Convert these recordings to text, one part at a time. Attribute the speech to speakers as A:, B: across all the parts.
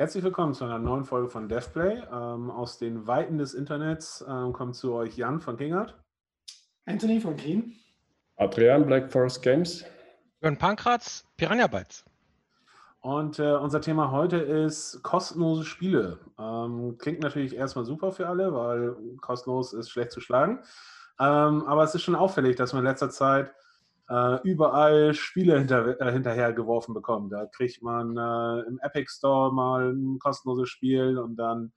A: Herzlich willkommen zu einer neuen Folge von DevPlay. Ähm, aus den Weiten des Internets ähm, kommt zu euch Jan von Kingert.
B: Anthony von Green.
C: Adrian, Black Forest Games.
D: Jörn Pankratz, Piranha Bytes.
A: Und äh, unser Thema heute ist kostenlose Spiele. Ähm, klingt natürlich erstmal super für alle, weil kostenlos ist schlecht zu schlagen. Ähm, aber es ist schon auffällig, dass man in letzter Zeit äh, überall Spiele hinter, äh, hinterhergeworfen bekommt. Da kriegt man äh, im Epic Store mal ein kostenloses Spiel und dann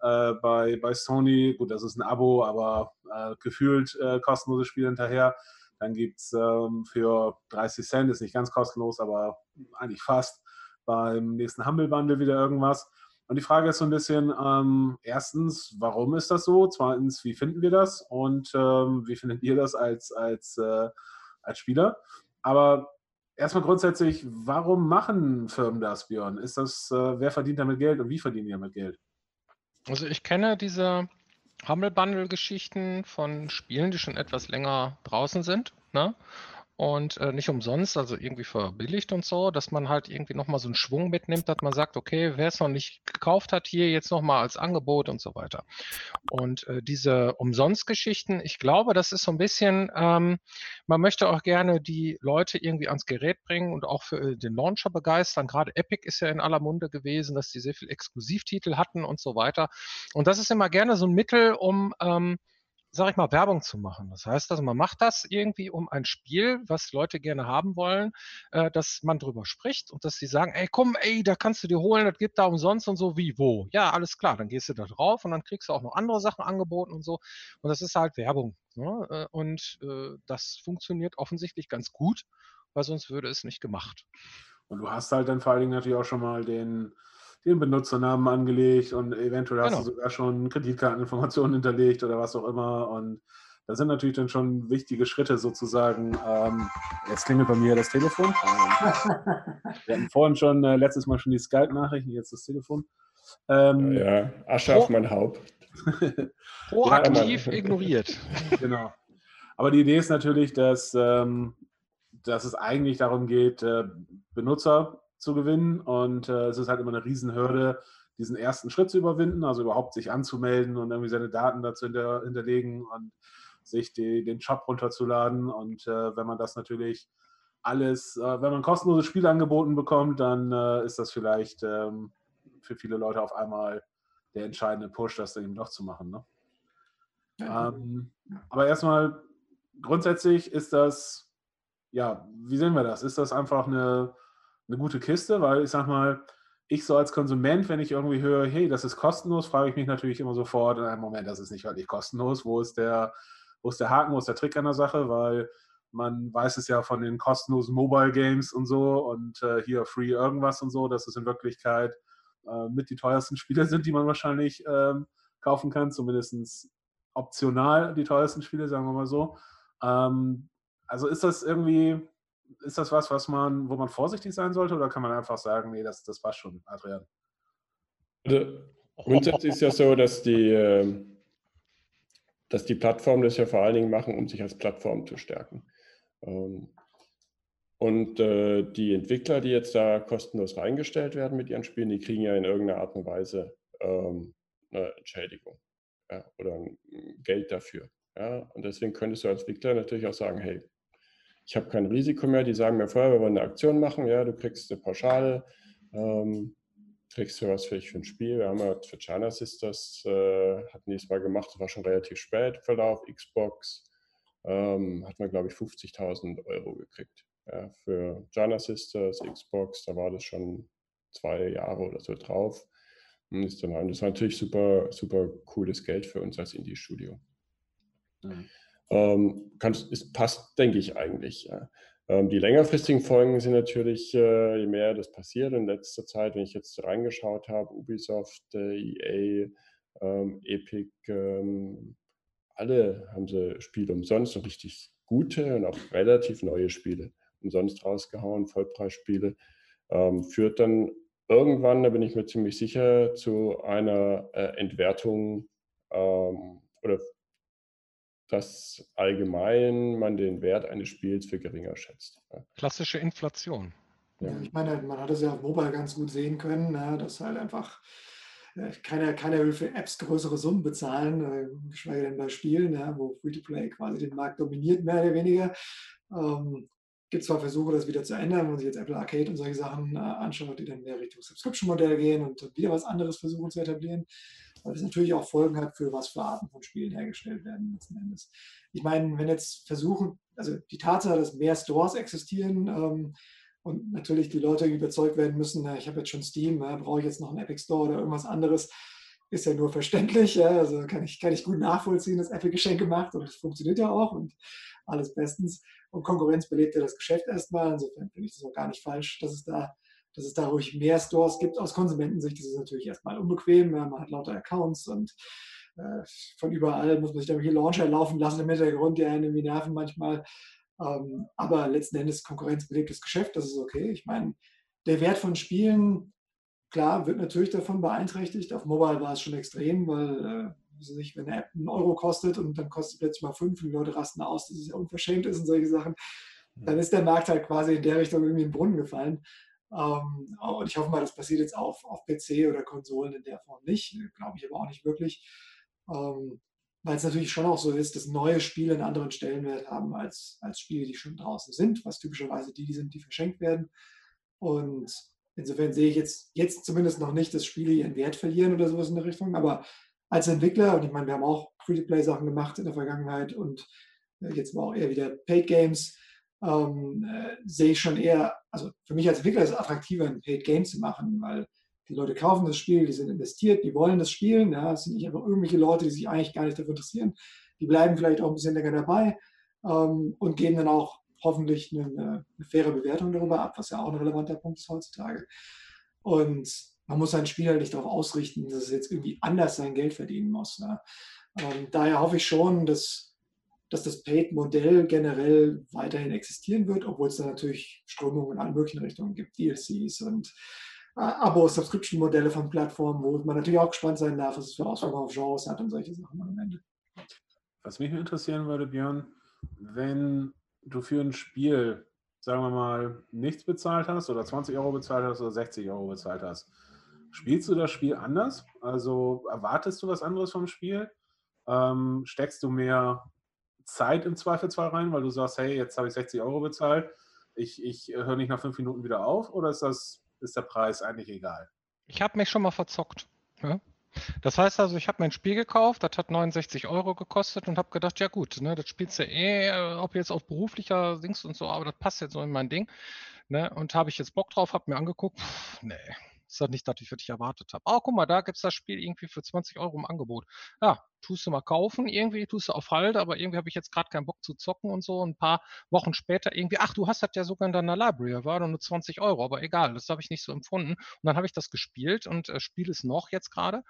A: äh, bei, bei Sony, gut, das ist ein Abo, aber äh, gefühlt äh, kostenloses Spiel hinterher. Dann gibt es ähm, für 30 Cent, ist nicht ganz kostenlos, aber eigentlich fast, beim nächsten Humble Bundle wieder irgendwas. Und die Frage ist so ein bisschen, ähm, erstens, warum ist das so? Zweitens, wie finden wir das? Und ähm, wie findet ihr das als, als äh, als Spieler. Aber erstmal grundsätzlich, warum machen Firmen das, Björn? Ist das, äh, wer verdient damit Geld und wie verdienen die damit Geld?
D: Also ich kenne diese Humble Bundle Geschichten von Spielen, die schon etwas länger draußen sind. Ne? Und äh, nicht umsonst, also irgendwie verbilligt und so, dass man halt irgendwie nochmal so einen Schwung mitnimmt, dass man sagt, okay, wer es noch nicht gekauft hat, hier jetzt nochmal als Angebot und so weiter. Und äh, diese Umsonstgeschichten, ich glaube, das ist so ein bisschen, ähm, man möchte auch gerne die Leute irgendwie ans Gerät bringen und auch für äh, den Launcher begeistern. Gerade Epic ist ja in aller Munde gewesen, dass die sehr viel Exklusivtitel hatten und so weiter. Und das ist immer gerne so ein Mittel, um ähm, sag ich mal, Werbung zu machen. Das heißt also, man macht das irgendwie um ein Spiel, was Leute gerne haben wollen, äh, dass man drüber spricht und dass sie sagen, ey, komm, ey, da kannst du dir holen, das gibt da umsonst und so, wie, wo. Ja, alles klar, dann gehst du da drauf und dann kriegst du auch noch andere Sachen angeboten und so. Und das ist halt Werbung. Ne? Äh, und äh, das funktioniert offensichtlich ganz gut, weil sonst würde es nicht gemacht.
A: Und du hast halt dann vor allen Dingen natürlich auch schon mal den den Benutzernamen angelegt und eventuell hast genau. du sogar schon Kreditkarteninformationen hinterlegt oder was auch immer. Und das sind natürlich dann schon wichtige Schritte sozusagen. Ähm, jetzt klingelt bei mir das Telefon. Wir hatten vorhin schon, äh, letztes Mal schon die Skype-Nachrichten, jetzt das Telefon.
C: Ähm, ja, Asche auf mein Haupt.
D: Proaktiv ja, ignoriert.
A: Genau. Aber die Idee ist natürlich, dass, ähm, dass es eigentlich darum geht, äh, Benutzer zu gewinnen. Und äh, es ist halt immer eine Riesenhürde, diesen ersten Schritt zu überwinden, also überhaupt sich anzumelden und irgendwie seine Daten dazu hinter, hinterlegen und sich die, den Shop runterzuladen. Und äh, wenn man das natürlich alles, äh, wenn man kostenlose Spiele angeboten bekommt, dann äh, ist das vielleicht ähm, für viele Leute auf einmal der entscheidende Push, das dann eben doch zu machen. Ne? Ja. Ähm, aber erstmal, grundsätzlich ist das, ja, wie sehen wir das? Ist das einfach eine eine gute Kiste, weil ich sag mal, ich so als Konsument, wenn ich irgendwie höre, hey, das ist kostenlos, frage ich mich natürlich immer sofort, in einem Moment, das ist nicht wirklich kostenlos, wo ist der, wo ist der Haken, wo ist der Trick an der Sache, weil man weiß es ja von den kostenlosen Mobile Games und so und äh, hier Free irgendwas und so, dass es in Wirklichkeit äh, mit die teuersten Spiele sind, die man wahrscheinlich ähm, kaufen kann, zumindest optional die teuersten Spiele, sagen wir mal so. Ähm, also ist das irgendwie, ist das was, was man, wo man vorsichtig sein sollte oder kann man einfach sagen, nee, das, das passt schon, Adrian?
C: Also, grundsätzlich ist ja so, dass die, ähm, dass die Plattformen das ja vor allen Dingen machen, um sich als Plattform zu stärken. Ähm, und äh, die Entwickler, die jetzt da kostenlos reingestellt werden mit ihren Spielen, die kriegen ja in irgendeiner Art und Weise ähm, eine Entschädigung oder Geld dafür. Und deswegen könntest du als Entwickler natürlich auch sagen, hey, ich habe kein Risiko mehr. Die sagen mir vorher, wir wollen eine Aktion machen, ja, du kriegst eine Pauschale, ähm, kriegst du was für, für ein Spiel. Wir haben ja für China Sisters, äh, hatten die mal gemacht, das war schon relativ spät, Verlauf, Xbox, ähm, hat man, glaube ich, 50.000 Euro gekriegt. Ja, für China Sisters, Xbox, da war das schon zwei Jahre oder so drauf. Und das war natürlich super, super cooles Geld für uns als Indie-Studio. Mhm. Ähm, kann, ist, passt, denke ich eigentlich. Ja. Ähm, die längerfristigen Folgen sind natürlich, äh, je mehr das passiert in letzter Zeit, wenn ich jetzt reingeschaut habe, Ubisoft, äh, EA, ähm, Epic, ähm, alle haben sie Spiele umsonst und richtig gute und auch relativ neue Spiele umsonst rausgehauen, Vollpreisspiele, ähm, führt dann irgendwann, da bin ich mir ziemlich sicher, zu einer äh, Entwertung ähm, oder dass allgemein man den Wert eines Spiels für geringer schätzt.
D: Klassische Inflation.
B: Ja. ich meine, man hat es ja auf Mobile ganz gut sehen können, ne, dass halt einfach äh, keiner, keiner will für Apps größere Summen bezahlen, äh, geschweige denn bei Spielen, ja, wo Free-to-Play quasi den Markt dominiert, mehr oder weniger. Ähm, gibt zwar Versuche, das wieder zu ändern, wenn man sich jetzt Apple Arcade und solche Sachen äh, anschaut, die dann mehr Richtung Subscription-Modell gehen und wieder was anderes versuchen zu etablieren, weil das natürlich auch Folgen hat für was für Arten von Spielen hergestellt werden letzten Endes. Ich meine, wenn jetzt versuchen, also die Tatsache, dass mehr Stores existieren ähm, und natürlich die Leute überzeugt werden müssen, na, ich habe jetzt schon Steam, na, brauche ich jetzt noch einen Epic Store oder irgendwas anderes, ist ja nur verständlich. Ja? Also kann ich, kann ich gut nachvollziehen, dass Apple Geschenke macht und es funktioniert ja auch und alles bestens. Und Konkurrenz belebt ja das Geschäft erstmal. Insofern finde ich das auch gar nicht falsch, dass es da, dass es da ruhig mehr Stores gibt. Aus Konsumentensicht ist es natürlich erstmal unbequem. Man hat lauter Accounts und äh, von überall muss man sich da irgendwelche Launcher laufen lassen im Hintergrund, die einen irgendwie nerven manchmal. Ähm, aber letzten Endes Konkurrenz belebt das Geschäft, das ist okay. Ich meine, der Wert von Spielen klar, wird natürlich davon beeinträchtigt. Auf Mobile war es schon extrem, weil äh, nicht, wenn eine App einen Euro kostet und dann kostet plötzlich mal fünf und die Leute rasten aus, dass es ja unverschämt ist und solche Sachen, dann ist der Markt halt quasi in der Richtung irgendwie in den Brunnen gefallen. Ähm, und ich hoffe mal, das passiert jetzt auf, auf PC oder Konsolen in der Form nicht. Glaube ich aber auch nicht wirklich. Ähm, weil es natürlich schon auch so ist, dass neue Spiele einen anderen Stellenwert haben als, als Spiele, die schon draußen sind, was typischerweise die, sind, die verschenkt werden. Und Insofern sehe ich jetzt, jetzt zumindest noch nicht, dass Spiele ihren Wert verlieren oder sowas in der Richtung. Aber als Entwickler, und ich meine, wir haben auch Free-to-Play-Sachen gemacht in der Vergangenheit und äh, jetzt war auch eher wieder Paid Games, ähm, äh, sehe ich schon eher, also für mich als Entwickler ist es attraktiver, ein Paid Game zu machen, weil die Leute kaufen das Spiel, die sind investiert, die wollen das spielen. Ja, es sind nicht einfach irgendwelche Leute, die sich eigentlich gar nicht dafür interessieren. Die bleiben vielleicht auch ein bisschen länger dabei ähm, und geben dann auch hoffentlich eine, eine, faire Bewertung darüber ab, was ja auch ein relevanter Punkt ist heutzutage. Und man muss sein Spiel halt nicht darauf ausrichten, dass es jetzt irgendwie anders sein Geld verdienen muss. Ne? Ähm, daher hoffe ich schon, dass, dass das Paid-Modell generell weiterhin existieren wird, obwohl es da natürlich Strömungen in allen möglichen Richtungen gibt, DLCs und äh, Abo-Subscription-Modelle von Plattformen, wo man natürlich auch gespannt sein darf, was es für Auswirkungen auf Genres hat und solche Sachen am Ende.
A: Was mich interessieren würde, Björn, wenn du für ein Spiel, sagen wir mal, nichts bezahlt hast oder 20 Euro bezahlt hast oder 60 Euro bezahlt hast, spielst du das Spiel anders? Also erwartest du was anderes vom Spiel? Ähm, steckst du mehr Zeit im Zweifelsfall rein, weil du sagst, hey, jetzt habe ich 60 Euro bezahlt, ich, ich höre nicht nach fünf Minuten wieder auf oder ist, das, ist der Preis eigentlich egal?
D: Ich habe mich schon mal verzockt. Ja? Das heißt also, ich habe mein Spiel gekauft, das hat 69 Euro gekostet und habe gedacht, ja gut, ne, das spielst du eh, äh, ob jetzt auf beruflicher Dings und so, aber das passt jetzt so in mein Ding. Ne, und habe ich jetzt Bock drauf, habe mir angeguckt, pff, nee, ist das nicht das, was ich erwartet habe. Oh, guck mal, da gibt es das Spiel irgendwie für 20 Euro im Angebot. Ja, tust du mal kaufen, irgendwie tust du auf Halt, aber irgendwie habe ich jetzt gerade keinen Bock zu zocken und so. Ein paar Wochen später irgendwie, ach, du hast das ja sogar in deiner Library, war doch nur 20 Euro, aber egal, das habe ich nicht so empfunden. Und dann habe ich das gespielt und äh, spiele es noch jetzt gerade.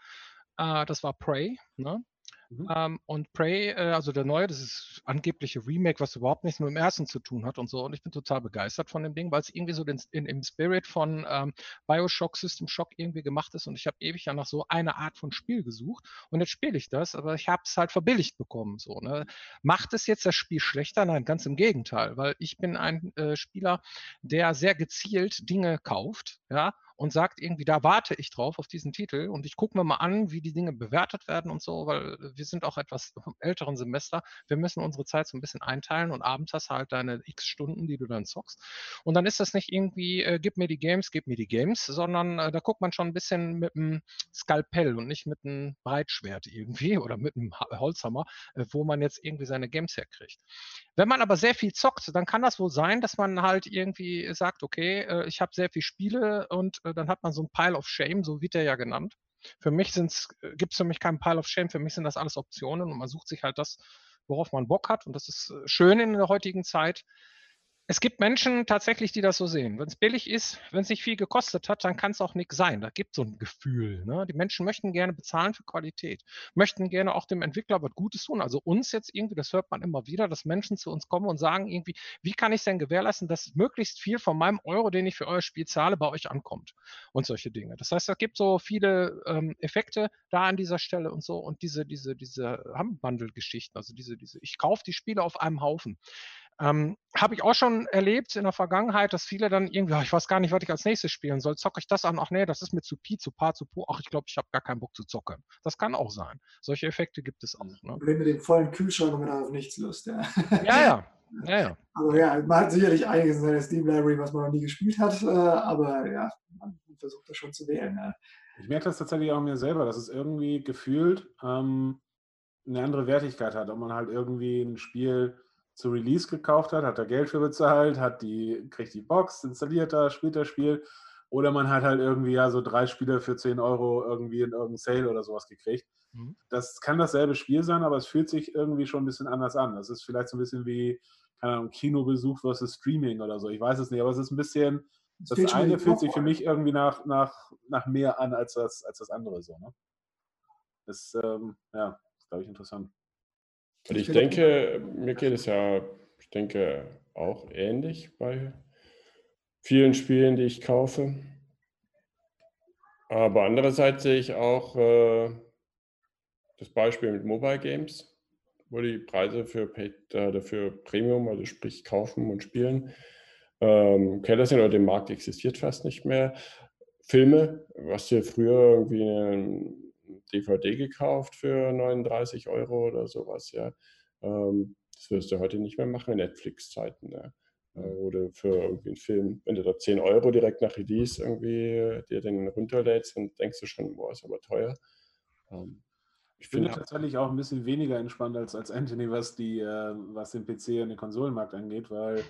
D: Äh, das war Prey, ne? Mhm. Ähm, und Prey, äh, also der neue, das ist angebliche Remake, was überhaupt nichts mit dem ersten zu tun hat und so. Und ich bin total begeistert von dem Ding, weil es irgendwie so den, in, im Spirit von ähm, Bioshock, System Shock irgendwie gemacht ist. Und ich habe ewig ja nach so einer Art von Spiel gesucht. Und jetzt spiele ich das, aber ich habe es halt verbilligt bekommen. So, ne? Macht es jetzt das Spiel schlechter? Nein, ganz im Gegenteil, weil ich bin ein äh, Spieler, der sehr gezielt Dinge kauft, ja, und sagt irgendwie, da warte ich drauf auf diesen Titel und ich gucke mir mal an, wie die Dinge bewertet werden und so, weil wir sind auch etwas vom älteren Semester. Wir müssen unsere Zeit so ein bisschen einteilen und abends hast du halt deine x Stunden, die du dann zockst. Und dann ist das nicht irgendwie, äh, gib mir die Games, gib mir die Games, sondern äh, da guckt man schon ein bisschen mit einem Skalpell und nicht mit einem Breitschwert irgendwie oder mit einem Holzhammer, äh, wo man jetzt irgendwie seine Games herkriegt. Wenn man aber sehr viel zockt, dann kann das wohl sein, dass man halt irgendwie sagt, okay, äh, ich habe sehr viel Spiele und dann hat man so ein Pile of Shame, so wird der ja genannt. Für mich äh, gibt es für mich keinen Pile of Shame, für mich sind das alles Optionen und man sucht sich halt das, worauf man Bock hat. Und das ist schön in der heutigen Zeit, es gibt Menschen tatsächlich, die das so sehen. Wenn es billig ist, wenn es nicht viel gekostet hat, dann kann es auch nichts sein. Da gibt es so ein Gefühl. Ne? Die Menschen möchten gerne bezahlen für Qualität, möchten gerne auch dem Entwickler was Gutes tun. Also uns jetzt irgendwie, das hört man immer wieder, dass Menschen zu uns kommen und sagen irgendwie, wie kann ich denn gewährleisten, dass möglichst viel von meinem Euro, den ich für euer Spiel zahle, bei euch ankommt und solche Dinge. Das heißt, es gibt so viele ähm, Effekte da an dieser Stelle und so und diese, diese, diese Bundle-Geschichten, also diese, diese, ich kaufe die Spiele auf einem Haufen Ähm, Habe ich auch schon erlebt in der Vergangenheit, dass viele dann irgendwie, oh, ich weiß gar nicht, was ich als nächstes spielen soll. Zocke ich das an? Ach nee, das ist mir zu Pi, zu Paar, zu Po. Ach, ich glaube, ich habe gar keinen Bock zu zocken. Das kann auch sein. Solche Effekte gibt es auch. Ne?
B: Problem mit dem vollen Kühlschrank und man hat auf nichts Lust. Ja,
D: ja. ja. Ja, ja.
B: Also ja, man hat sicherlich einiges in seiner Steam Library, was man noch nie gespielt hat, äh, aber ja, man versucht das schon zu wählen. Ja.
A: Ich merke das tatsächlich auch mir selber, dass es irgendwie gefühlt ähm, eine andere Wertigkeit hat, ob man halt irgendwie ein Spiel zu Release gekauft hat, hat da Geld für bezahlt, hat die, kriegt die Box, installiert da, spielt das Spiel. Oder man hat halt irgendwie ja so drei Spiele für 10 Euro irgendwie in irgendeinem Sale oder sowas gekriegt. Mhm. Das kann dasselbe Spiel sein, aber es fühlt sich irgendwie schon ein bisschen anders an. Das ist vielleicht so ein bisschen wie, keine Ahnung, Kinobesuch versus Streaming oder so. Ich weiß es nicht, aber es ist ein bisschen, das, das eine fühlt sich für mich irgendwie nach, nach, nach mehr an als das, als das andere so. Ne? Das, ähm, ja, glaube ich, interessant.
C: Und ich denke, mir geht es ja, ich denke, auch ähnlich bei vielen Spielen, die ich kaufe. Aber andererseits sehe ich auch äh, das Beispiel mit Mobile Games, wo die Preise für, Paid, äh, für Premium, also sprich kaufen und spielen, ähm, Keller sind oder der Markt existiert fast nicht mehr. Filme, was du früher irgendwie einen DVD gekauft für 39 Euro oder sowas, ja. Ähm, das wirst du heute nicht mehr machen in Netflix-Zeiten, ja. Äh, oder für irgendwie einen Film, wenn du da 10 Euro direkt nach Release irgendwie dir den runterlädst, dann denkst du schon, boah, ist aber teuer.
A: Ähm, ich finde tatsächlich auch ein bisschen weniger entspannt als, als Anthony, was, die, äh, was den PC und den Konsolenmarkt angeht, weil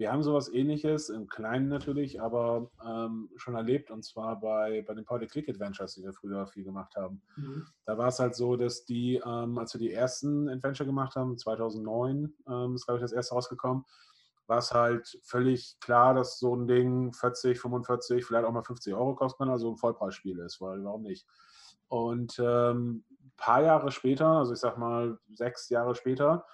A: wir haben sowas ähnliches, im Kleinen natürlich, aber ähm, schon erlebt und zwar bei, bei den Point-and-Click-Adventures, die wir früher viel gemacht haben. Mhm. Da war es halt so, dass die, ähm, als wir die ersten Adventure gemacht haben, 2009 ähm, ist, glaube ich, das erste rausgekommen, war es halt völlig klar, dass so ein Ding 40, 45, vielleicht auch mal 50 Euro kosten kann, also ein Vollpreisspiel ist, weil warum nicht? Und ein ähm, paar Jahre später, also ich sag mal sechs Jahre später,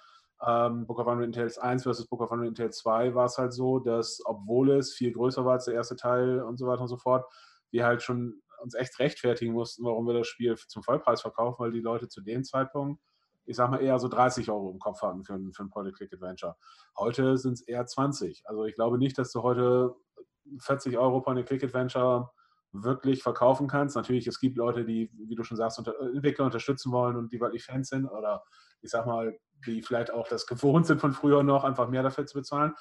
A: ähm, Book of Unwritten Tales 1 versus Book of Unwritten Tales 2 war es halt so, dass obwohl es viel größer war als der erste Teil und so weiter und so fort, wir halt schon uns echt rechtfertigen mussten, warum wir das Spiel zum Vollpreis verkaufen, weil die Leute zu dem Zeitpunkt, ich sag mal, eher so 30 Euro im Kopf hatten für ein, für ein Point-and-Click-Adventure. Heute sind es eher 20. Also ich glaube nicht, dass du heute 40 Euro Point-and-Click-Adventure wirklich verkaufen kannst. Natürlich, es gibt Leute, die, wie du schon sagst, unter, Entwickler unterstützen wollen und die wirklich Fans sind oder ich sag mal, die vielleicht auch das gewohnt sind von früher noch, einfach mehr dafür zu bezahlen.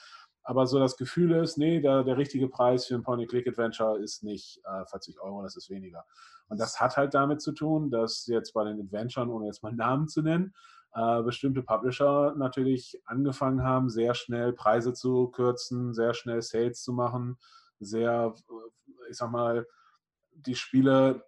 A: Aber so das Gefühl ist, nee, der, der richtige Preis für ein Point-and-Click-Adventure ist nicht äh, 40 Euro, das ist weniger. Und das hat halt damit zu tun, dass jetzt bei den Adventuren, ohne jetzt mal Namen zu nennen, äh, bestimmte Publisher natürlich angefangen haben, sehr schnell Preise zu kürzen, sehr schnell Sales zu machen, sehr, äh, ich sag mal, die Spiele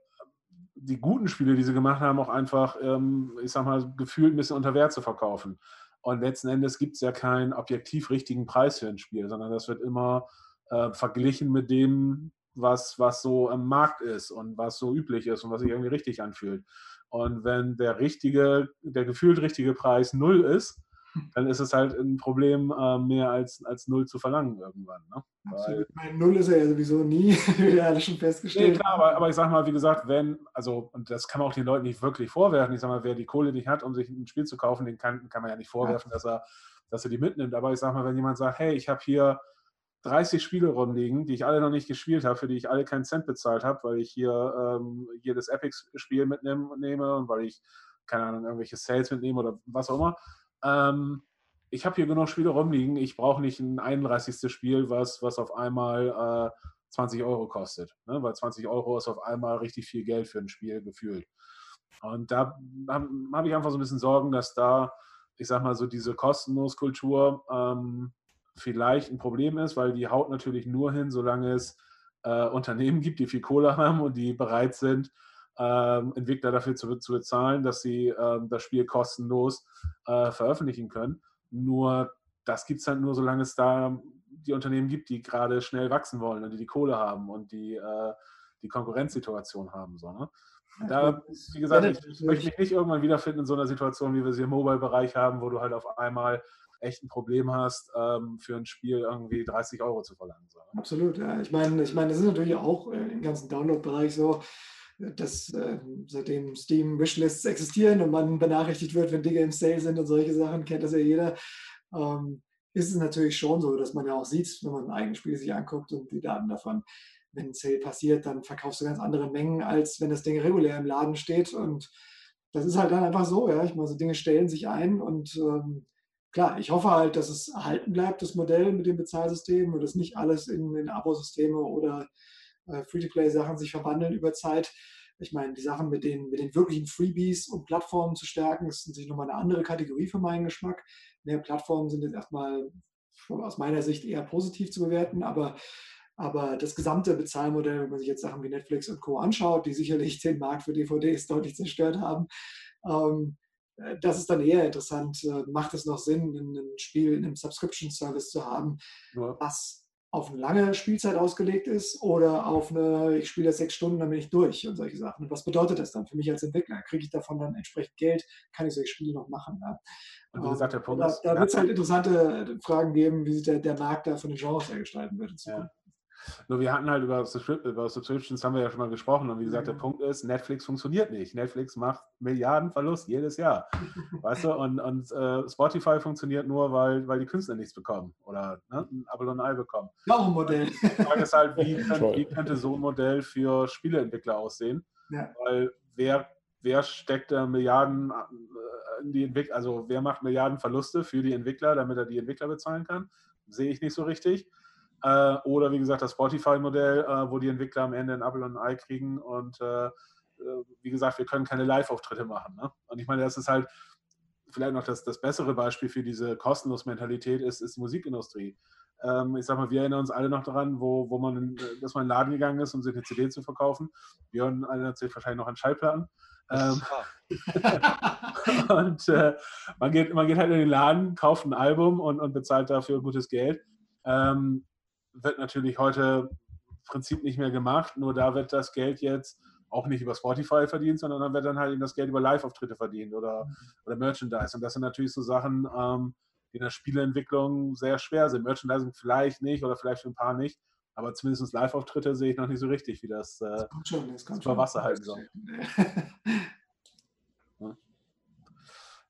A: die guten Spiele, die sie gemacht haben, auch einfach, ähm, ich sag mal, gefühlt ein bisschen unter Wert zu verkaufen. Und letzten Endes gibt es ja keinen objektiv richtigen Preis für ein Spiel, sondern das wird immer äh, verglichen mit dem, was, was so am Markt ist und was so üblich ist und was sich irgendwie richtig anfühlt. Und wenn der richtige, der gefühlt richtige Preis null ist, dann ist es halt ein Problem, äh, mehr als, als null zu verlangen irgendwann. Ne?
B: Weil, null ist er ja sowieso nie, wie wir alle schon festgestellt
A: nee, klar, aber, aber, ich sag mal, wie gesagt, wenn, also, und das kann man auch den Leuten nicht wirklich vorwerfen, ich sag mal, wer die Kohle nicht hat, um sich ein Spiel zu kaufen, den kann, kann man ja nicht vorwerfen, ja. Dass, er, dass er die mitnimmt. Aber ich sag mal, wenn jemand sagt, hey, ich habe hier 30 Spiele rumliegen, die ich alle noch nicht gespielt habe, für die ich alle keinen Cent bezahlt habe, weil ich hier ähm, jedes Epic-Spiel mitnehme und weil ich, keine Ahnung, irgendwelche Sales mitnehme oder was auch immer ähm, ich habe hier genug Spiele rumliegen, ich brauche nicht ein 31. Spiel, was, was auf einmal äh, 20 Euro kostet. Ne? Weil 20 Euro ist auf einmal richtig viel Geld für ein Spiel gefühlt. Und da habe hab ich einfach so ein bisschen Sorgen, dass da, ich sag mal, so diese Kostenloskultur ähm, vielleicht ein Problem ist, weil die haut natürlich nur hin, solange es äh, Unternehmen gibt, die viel Kohle haben und die bereit sind, ähm, Entwickler dafür zu, zu, bezahlen, dass sie ähm, das Spiel kostenlos äh, veröffentlichen können. Nur das gibt es halt nur, solange es da die Unternehmen gibt, die gerade schnell wachsen wollen und die die Kohle haben und die äh, die Konkurrenzsituation haben. So, ne? Da, wie gesagt, ich, ich möchte mich nicht irgendwann wiederfinden in so einer Situation, wie wir sie im Mobile-Bereich haben, wo du halt auf einmal echt ein Problem hast, ähm, für ein Spiel irgendwie 30 Euro zu verlangen. So.
B: Ne? Absolut, ja. Ich meine, ich meine, das ist natürlich auch im ganzen Download-Bereich so dass äh, seitdem Steam Wishlists existieren und man benachrichtigt wird, wenn Dinge im Sale sind und solche Sachen, kennt das ja jeder. Ähm, ist es natürlich schon so, dass man ja auch sieht, wenn man ein eigenes Spiel sich anguckt und die Daten davon, wenn ein Sale passiert, dann verkaufst du ganz andere Mengen, als wenn das Ding regulär im Laden steht. Und das ist halt dann einfach so, ja. Ich meine, so Dinge stellen sich ein und ähm, klar, ich hoffe halt, dass es erhalten bleibt, das Modell mit dem Bezahlsystem und dass nicht alles in, in Abosysteme oder äh, Free-to-Play-Sachen sich verwandeln über Zeit. Ich meine, die Sachen mit den, mit den wirklichen Freebies, um Plattformen zu stärken, ist natürlich nochmal eine andere Kategorie für meinen Geschmack. Mehr Plattformen sind jetzt erstmal aus meiner Sicht eher positiv zu bewerten, aber, aber das gesamte Bezahlmodell, wenn man sich jetzt Sachen wie Netflix und Co. anschaut, die sicherlich den Markt für DVDs deutlich zerstört haben, ähm, äh, das ist dann eher interessant. Äh, macht es noch Sinn, ein Spiel in einem Subscription-Service zu haben, ja. was auf eine lange Spielzeit ausgelegt ist oder auf eine, ich spiele sechs Stunden, dann bin ich durch und solche Sachen. Und was bedeutet das dann für mich als Entwickler? Kriege ich davon dann entsprechend Geld? Kann ich solche Spiele noch machen? Ja? Und wie gesagt, der Punkt da, da wird es halt interessante Fragen geben, wie sich der, der Markt da von den Genres gestalten wird in
A: Zukunft. Ja. Nur wir hatten halt über, über Subscriptions haben wir ja schon mal gesprochen und wie gesagt, der mhm. Punkt ist, Netflix funktioniert nicht. Netflix macht Milliardenverlust jedes Jahr. weißt du, und, und uh, Spotify funktioniert nur, weil, weil die Künstler nichts bekommen oder ne, ein Apple und ein Ei bekommen.
B: Ja, auch ein Modell. Die
A: Frage ist halt, wie, kann, wie könnte so ein Modell für Spieleentwickler aussehen? Ja. Weil wer, wer steckt da Milliarden äh, in die Entwickler, also wer macht Milliarden Verluste für die Entwickler, damit er die Entwickler bezahlen kann? Sehe ich nicht so richtig. Äh, oder wie gesagt das Spotify-Modell, äh, wo die Entwickler am Ende ein Apple und ein Ei kriegen. Und äh, äh, wie gesagt, wir können keine Live-Auftritte machen. Ne? Und ich meine, das ist halt vielleicht noch das, das bessere Beispiel für diese kostenlos Mentalität ist, ist die Musikindustrie. Ähm, ich sag mal, wir erinnern uns alle noch daran, wo, wo man, dass man in den Laden gegangen ist, um sich eine CD zu verkaufen. Björn erinnert sich wahrscheinlich noch an Schallplatten. Ähm, und äh, man, geht, man geht halt in den Laden, kauft ein Album und, und bezahlt dafür gutes Geld. Ähm, wird natürlich heute im Prinzip nicht mehr gemacht, nur da wird das Geld jetzt auch nicht über Spotify verdient, sondern dann wird dann halt eben das Geld über Live-Auftritte verdient oder, mhm. oder Merchandise. Und das sind natürlich so Sachen, ähm, die in der Spieleentwicklung sehr schwer sind. Merchandising vielleicht nicht oder vielleicht für ein paar nicht, aber zumindest Live-Auftritte sehe ich noch nicht so richtig, wie das, äh, das, schon, das über Wasser halten soll.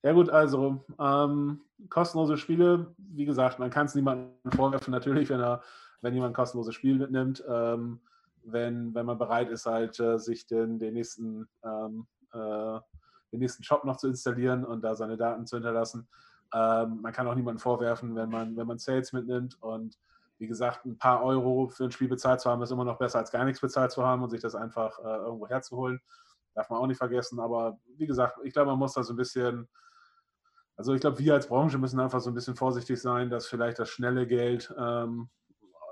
A: Ja gut, also ähm, kostenlose Spiele, wie gesagt, man kann es niemandem vorwerfen, natürlich, wenn er wenn jemand ein kostenloses Spiel mitnimmt, ähm, wenn, wenn man bereit ist, halt äh, sich den, den, nächsten, ähm, äh, den nächsten Shop noch zu installieren und da seine Daten zu hinterlassen. Ähm, man kann auch niemandem vorwerfen, wenn man, wenn man Sales mitnimmt und wie gesagt, ein paar Euro für ein Spiel bezahlt zu haben, ist immer noch besser als gar nichts bezahlt zu haben und sich das einfach äh, irgendwo herzuholen. Darf man auch nicht vergessen. Aber wie gesagt, ich glaube, man muss da so ein bisschen, also ich glaube, wir als Branche müssen einfach so ein bisschen vorsichtig sein, dass vielleicht das schnelle Geld ähm,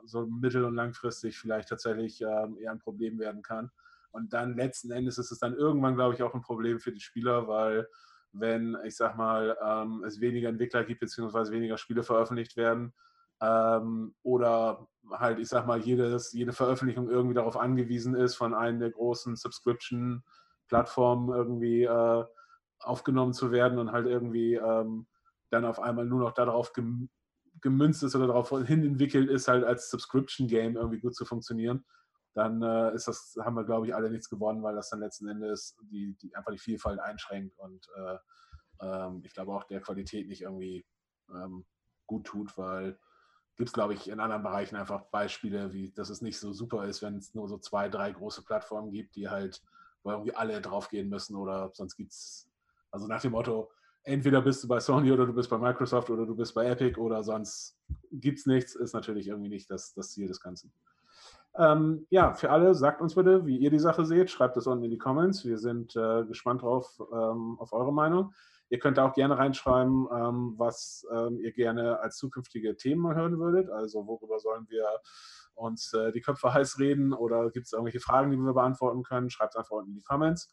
A: so mittel- und langfristig vielleicht tatsächlich ähm, eher ein Problem werden kann. Und dann letzten Endes ist es dann irgendwann, glaube ich, auch ein Problem für die Spieler, weil wenn, ich sag mal, ähm, es weniger Entwickler gibt, beziehungsweise weniger Spiele veröffentlicht werden, ähm, oder halt, ich sag mal, jedes, jede Veröffentlichung irgendwie darauf angewiesen ist, von einem der großen Subscription-Plattformen irgendwie äh, aufgenommen zu werden und halt irgendwie ähm, dann auf einmal nur noch darauf gemünzt ist oder darauf hin entwickelt ist, halt als Subscription-Game irgendwie gut zu funktionieren, dann äh, ist das, haben wir, glaube ich, alle nichts gewonnen, weil das dann letzten Endes die, die einfach die Vielfalt einschränkt und äh, ähm, ich glaube auch der Qualität nicht irgendwie ähm, gut tut, weil gibt es, glaube ich, in anderen Bereichen einfach Beispiele, wie dass es nicht so super ist, wenn es nur so zwei, drei große Plattformen gibt, die halt, wo irgendwie alle draufgehen müssen oder sonst gibt es, also nach dem Motto, entweder bist du bei Sony oder du bist bei Microsoft oder du bist bei Epic oder sonst gibt es nichts, ist natürlich irgendwie nicht das, das Ziel des Ganzen. Ähm, ja, für alle, sagt uns bitte, wie ihr die Sache seht. Schreibt es unten in die Comments. Wir sind äh, gespannt drauf, ähm, auf eure Meinung. Ihr könnt auch gerne reinschreiben, ähm, was ähm, ihr gerne als zukünftige Themen hören würdet. Also worüber sollen wir uns äh, die Köpfe heiß reden oder gibt es irgendwelche Fragen, die wir beantworten können? Schreibt es einfach unten in die Comments.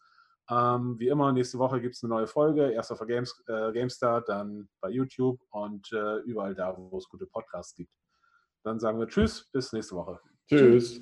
A: Ähm, wie immer, nächste Woche gibt es eine neue Folge. Erst auf Games, äh, GameStar, dann bei YouTube und äh, überall da, wo es gute Podcasts gibt. Dann sagen wir Tschüss, bis nächste Woche.
C: Tschüss.